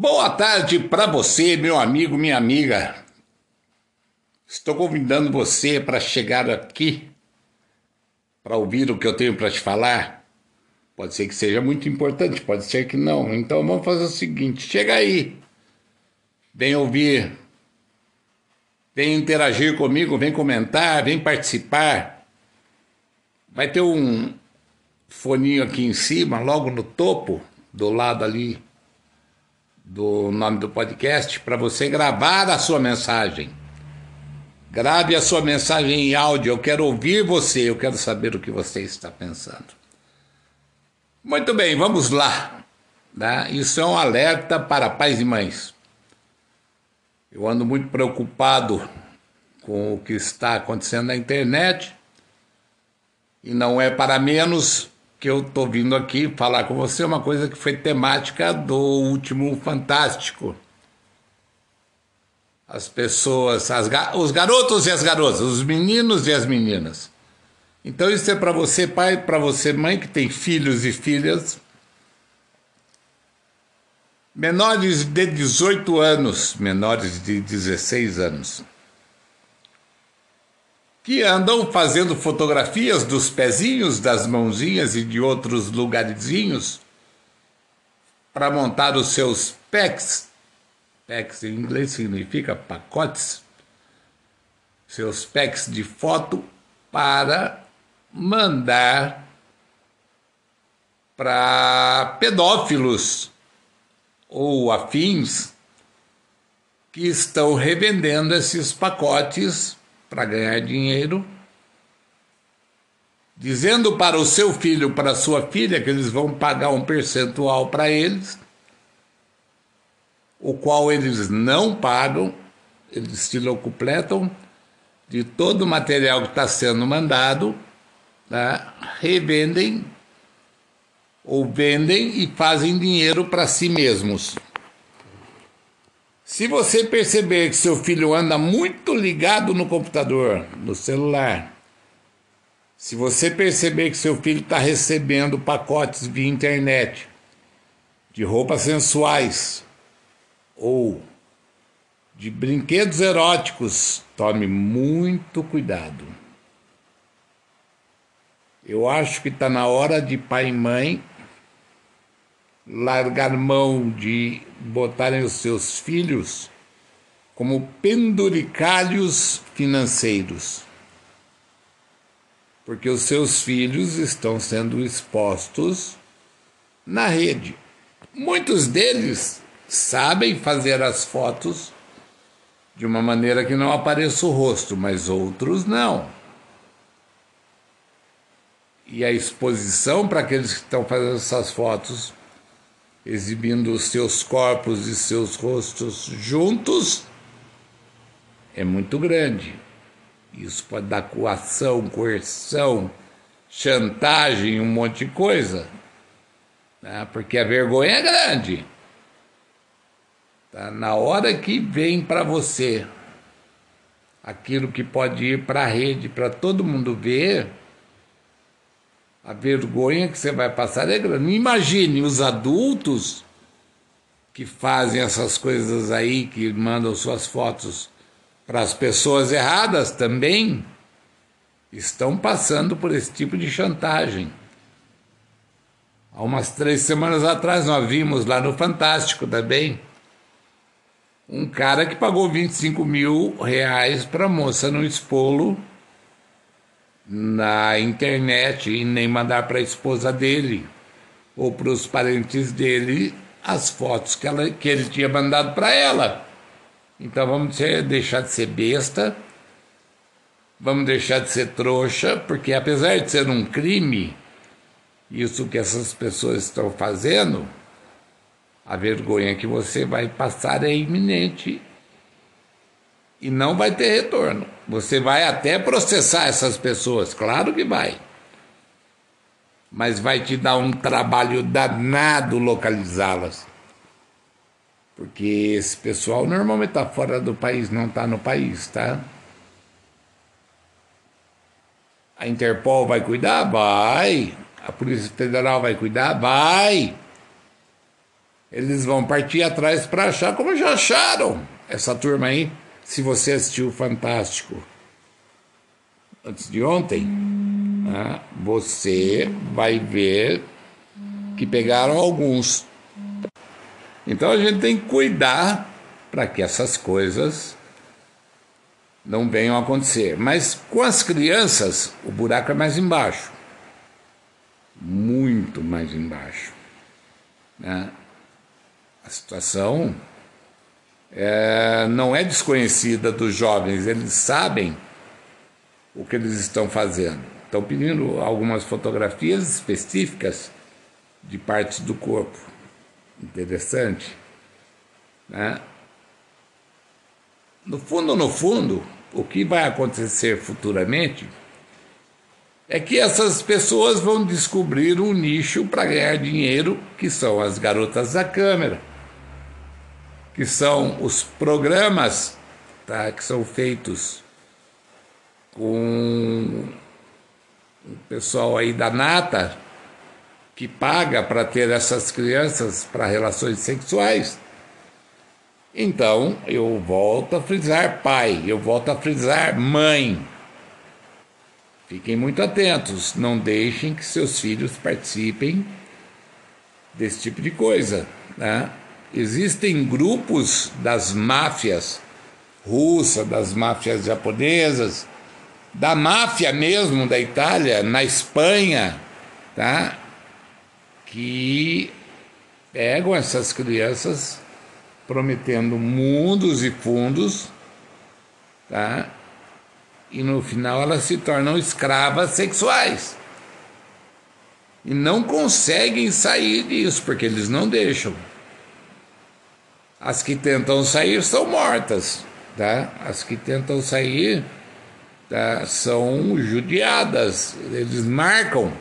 Boa tarde para você, meu amigo, minha amiga. Estou convidando você para chegar aqui para ouvir o que eu tenho para te falar. Pode ser que seja muito importante, pode ser que não. Então vamos fazer o seguinte: chega aí, vem ouvir, vem interagir comigo, vem comentar, vem participar. Vai ter um foninho aqui em cima, logo no topo, do lado ali do nome do podcast para você gravar a sua mensagem. Grave a sua mensagem em áudio. Eu quero ouvir você, eu quero saber o que você está pensando. Muito bem, vamos lá. Né? Isso é um alerta para pais e mães. Eu ando muito preocupado com o que está acontecendo na internet e não é para menos que eu estou vindo aqui falar com você uma coisa que foi temática do último Fantástico. As pessoas, as, os garotos e as garotas, os meninos e as meninas. Então isso é para você pai, para você mãe que tem filhos e filhas menores de 18 anos, menores de 16 anos que andam fazendo fotografias dos pezinhos, das mãozinhas e de outros lugarzinhos para montar os seus packs. Packs em inglês significa pacotes. Seus packs de foto para mandar para pedófilos ou afins que estão revendendo esses pacotes para ganhar dinheiro, dizendo para o seu filho, para a sua filha, que eles vão pagar um percentual para eles, o qual eles não pagam, eles se locupletam de todo o material que está sendo mandado, tá? revendem ou vendem e fazem dinheiro para si mesmos. Se você perceber que seu filho anda muito ligado no computador, no celular, se você perceber que seu filho está recebendo pacotes via internet de roupas sensuais ou de brinquedos eróticos, tome muito cuidado. Eu acho que está na hora de pai e mãe largar mão de botarem os seus filhos como penduricalhos financeiros. Porque os seus filhos estão sendo expostos na rede. Muitos deles sabem fazer as fotos de uma maneira que não apareça o rosto, mas outros não. E a exposição para aqueles que estão fazendo essas fotos exibindo os seus corpos e seus rostos juntos, é muito grande. Isso pode dar coação, coerção, chantagem, um monte de coisa. Né? Porque a vergonha é grande. Tá? Na hora que vem para você aquilo que pode ir para a rede, para todo mundo ver, a vergonha que você vai passar é grande. Imagine os adultos que fazem essas coisas aí, que mandam suas fotos para as pessoas erradas também, estão passando por esse tipo de chantagem. Há umas três semanas atrás nós vimos lá no Fantástico também um cara que pagou 25 mil reais para a moça no expô na internet e nem mandar para a esposa dele ou para os parentes dele as fotos que, ela, que ele tinha mandado para ela. Então vamos ser, deixar de ser besta, vamos deixar de ser trouxa, porque apesar de ser um crime, isso que essas pessoas estão fazendo, a vergonha que você vai passar é iminente e não vai ter retorno. Você vai até processar essas pessoas, claro que vai. Mas vai te dar um trabalho danado localizá-las. Porque esse pessoal normalmente está fora do país, não está no país, tá? A Interpol vai cuidar? Vai. A Polícia Federal vai cuidar? Vai. eles vão partir atrás para achar, como já acharam essa turma aí. Se você assistiu Fantástico antes de ontem, né, você vai ver que pegaram alguns. Então a gente tem que cuidar para que essas coisas não venham a acontecer. Mas com as crianças, o buraco é mais embaixo muito mais embaixo. Né? A situação é, não é desconhecida dos jovens, eles sabem o que eles estão fazendo. Estão pedindo algumas fotografias específicas de partes do corpo. Interessante. Né? No fundo, no fundo, o que vai acontecer futuramente é que essas pessoas vão descobrir um nicho para ganhar dinheiro, que são as garotas da câmera, que são os programas tá, que são feitos com o pessoal aí da Nata, que paga para ter essas crianças para relações sexuais. Então, eu volto a frisar pai, eu volto a frisar mãe. Fiquem muito atentos, não deixem que seus filhos participem desse tipo de coisa. Né? Existem grupos das máfias russas, das máfias japonesas, da máfia mesmo da Itália, na Espanha, tá? que pegam essas crianças prometendo mundos e fundos, tá? e no final elas se tornam escravas sexuais. E não conseguem sair disso, porque eles não deixam. As que tentam sair são mortas, tá? As que tentam sair tá? são judiadas, eles marcam,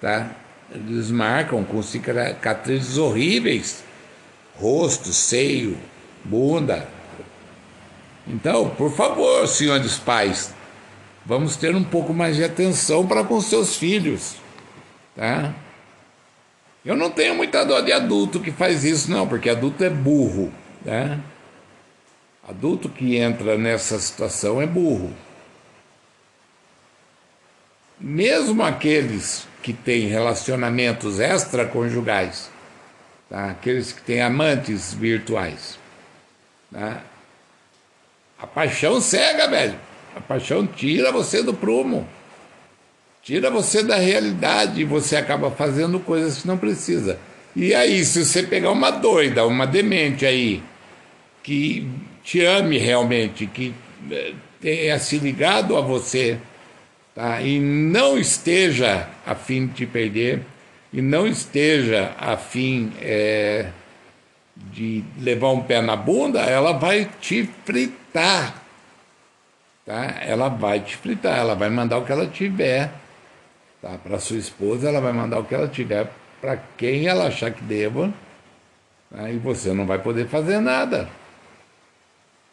tá? Eles marcam com cicatrizes horríveis, rosto, seio, bunda, então, por favor, senhores pais, vamos ter um pouco mais de atenção para com seus filhos, tá? Eu não tenho muita dó de adulto que faz isso, não, porque adulto é burro, né? Adulto que entra nessa situação é burro. Mesmo aqueles que têm relacionamentos extraconjugais, tá? aqueles que têm amantes virtuais, tá? A paixão cega, velho. A paixão tira você do prumo. Tira você da realidade e você acaba fazendo coisas que não precisa. E aí, se você pegar uma doida, uma demente aí, que te ame realmente, que eh, tenha se ligado a você, tá? e não esteja a fim de te perder, e não esteja a fim é, de levar um pé na bunda, ela vai te fritar. Tá? Ela vai te fritar, ela vai mandar o que ela tiver. Tá? Para sua esposa, ela vai mandar o que ela tiver para quem ela achar que deva. Tá? E você não vai poder fazer nada.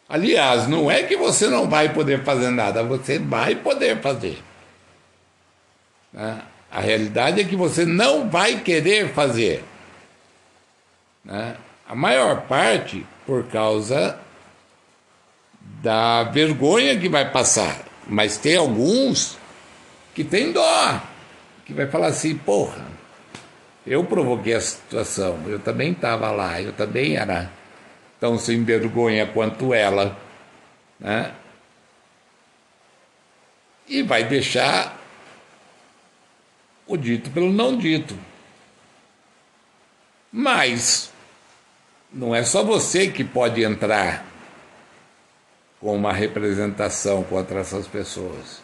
Aliás, não é que você não vai poder fazer nada, você vai poder fazer. Tá? A realidade é que você não vai querer fazer. Né? A maior parte por causa da vergonha que vai passar. Mas tem alguns que tem dó, que vai falar assim, porra, eu provoquei a situação, eu também estava lá, eu também era tão sem vergonha quanto ela, né? E vai deixar o dito pelo não dito. Mas não é só você que pode entrar com uma representação contra essas pessoas,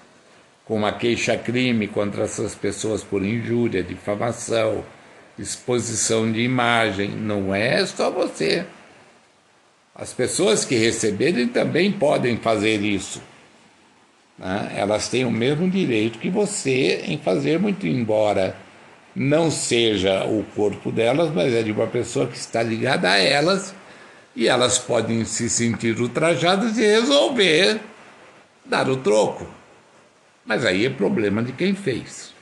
com uma queixa-crime contra essas pessoas por injúria, difamação, exposição de imagem. Não é só você. As pessoas que receberem também podem fazer isso. Né? Elas têm o mesmo direito que você em fazer, muito embora não seja o corpo delas, mas é de uma pessoa que está ligada a elas e elas podem se sentir ultrajadas e resolver dar o troco. Mas aí é problema de quem fez.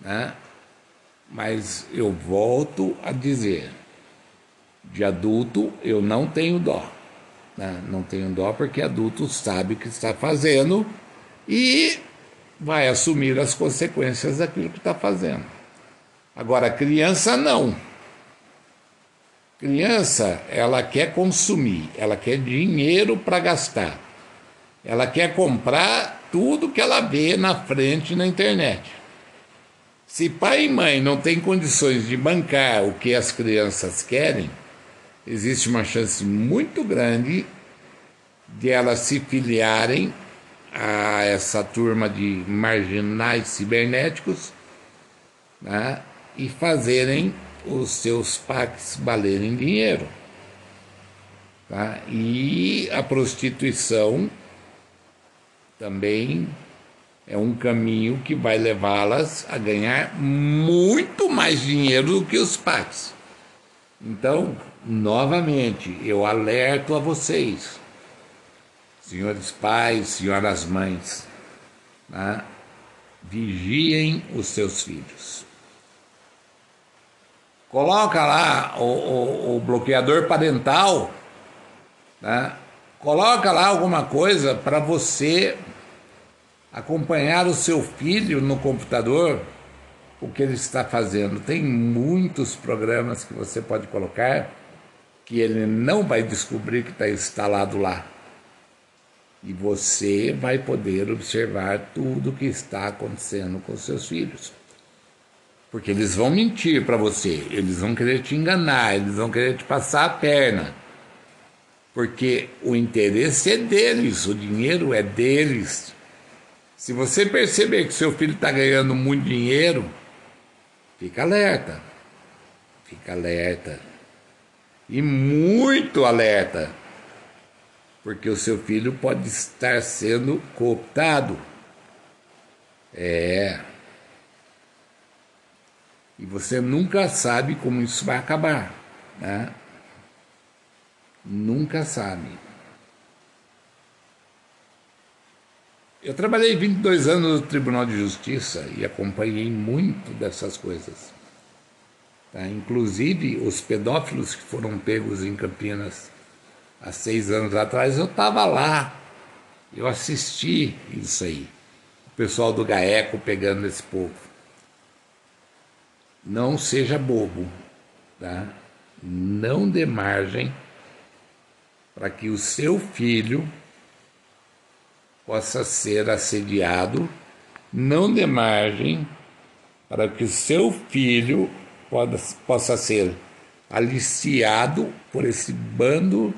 Né? Mas eu volto a dizer: De adulto, eu não tenho dó. Né? Não tenho dó porque adulto sabe o que está fazendo e vai assumir as consequências daquilo que está fazendo. Agora, criança não. Criança, ela quer consumir, ela quer dinheiro para gastar. Ela quer comprar tudo que ela vê na frente na internet. Se pai e mãe não têm condições de bancar o que as crianças querem, existe uma chance muito grande de elas se filiarem a essa turma de marginais cibernéticos né, e fazerem os seus packs valerem dinheiro. Tá? E a prostituição também é um caminho que vai levá-las a ganhar muito mais dinheiro do que os packs. Então, novamente, eu alerto a vocês senhores pais, senhoras mães, né? vigiem os seus filhos. Coloca lá o, o, o bloqueador parental, né? Coloca lá alguma coisa para você acompanhar o seu filho no computador, o que ele está fazendo. Tem muitos programas que você pode colocar que ele não vai descobrir que está instalado lá. E você vai poder observar tudo o que está acontecendo com seus filhos. Porque eles vão mentir para você, eles vão querer te enganar, eles vão querer te passar a perna. Porque o interesse é deles, o dinheiro é deles. Se você perceber que seu filho está ganhando muito dinheiro, fica alerta. Fica alerta. E muito alerta porque o seu filho pode estar sendo cooptado. É. E você nunca sabe como isso vai acabar, né? Nunca sabe. Eu trabalhei 22 anos no Tribunal de Justiça e acompanhei muito dessas coisas. Tá? Inclusive os pedófilos que foram pegos em Campinas há seis anos atrás, eu estava lá. Eu assisti isso aí. O pessoal do GAECO pegando esse povo. Não seja bobo, tá? Não dê margem para que o seu filho possa ser assediado, não dê margem para que o seu filho possa ser aliciado por esse bando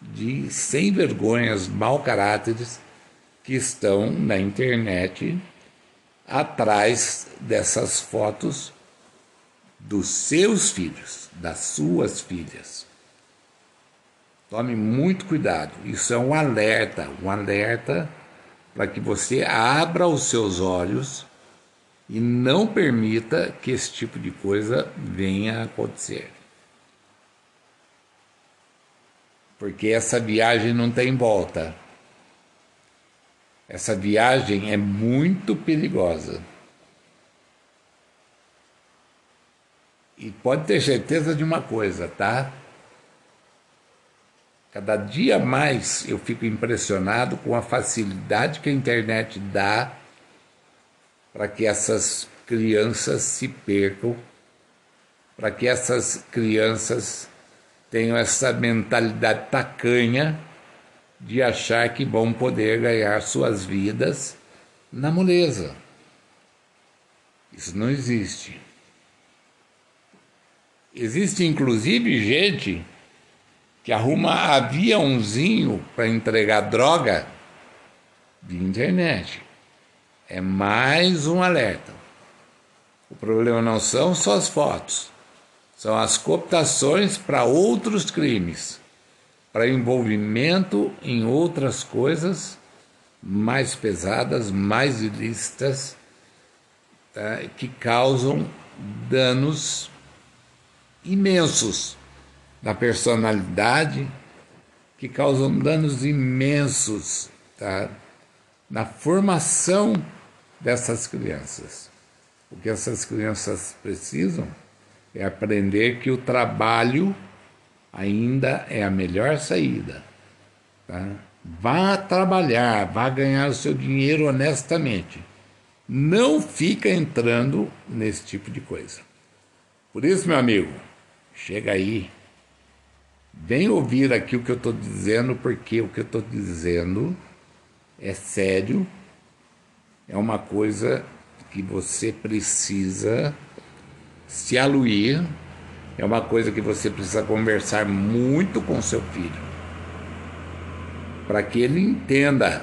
de sem vergonhas, mau caráteres que estão na internet atrás dessas fotos dos seus filhos, das suas filhas. Tome muito cuidado. Isso é um alerta, um alerta para que você abra os seus olhos e não permita que esse tipo de coisa venha a acontecer. porque essa viagem não tem volta. Essa viagem é muito perigosa. E pode ter certeza de uma coisa, tá? Cada dia mais eu fico impressionado com a facilidade que a internet dá para que essas crianças se percam, para que essas crianças tenham essa mentalidade tacanha de achar que vão poder ganhar suas vidas na moleza. Isso não existe. Existe inclusive gente que arruma aviãozinho para entregar droga de internet. É mais um alerta. O problema não são só as fotos são as cooptações para outros crimes, para envolvimento em outras coisas mais pesadas, mais ilícitas, tá? que causam danos imensos na personalidade, que causam danos imensos tá? na formação dessas crianças. O que essas crianças precisam é aprender que o trabalho ainda é a melhor saída. Tá? Vá trabalhar, vá ganhar o seu dinheiro honestamente. Não fica entrando nesse tipo de coisa. Por isso, meu amigo, chega aí. Vem ouvir aqui o que eu estou dizendo, porque o que eu estou dizendo é sério, é uma coisa que você precisa se aluir, é uma coisa que você precisa conversar muito com seu filho para que ele entenda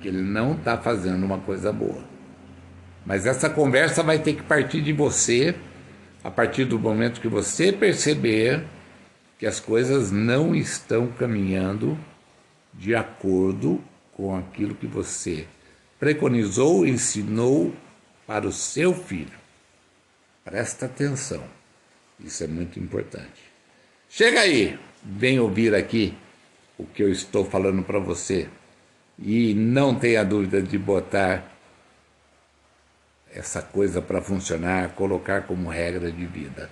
que ele não está fazendo uma coisa boa. Mas essa conversa vai ter que partir de você, a partir do momento que você perceber que as coisas não estão caminhando de acordo com aquilo que você preconizou, ensinou para o seu filho. Presta atenção, isso é muito importante. Chega aí, vem ouvir aqui o que eu estou falando para você. E não tenha dúvida de botar essa coisa para funcionar, colocar como regra de vida.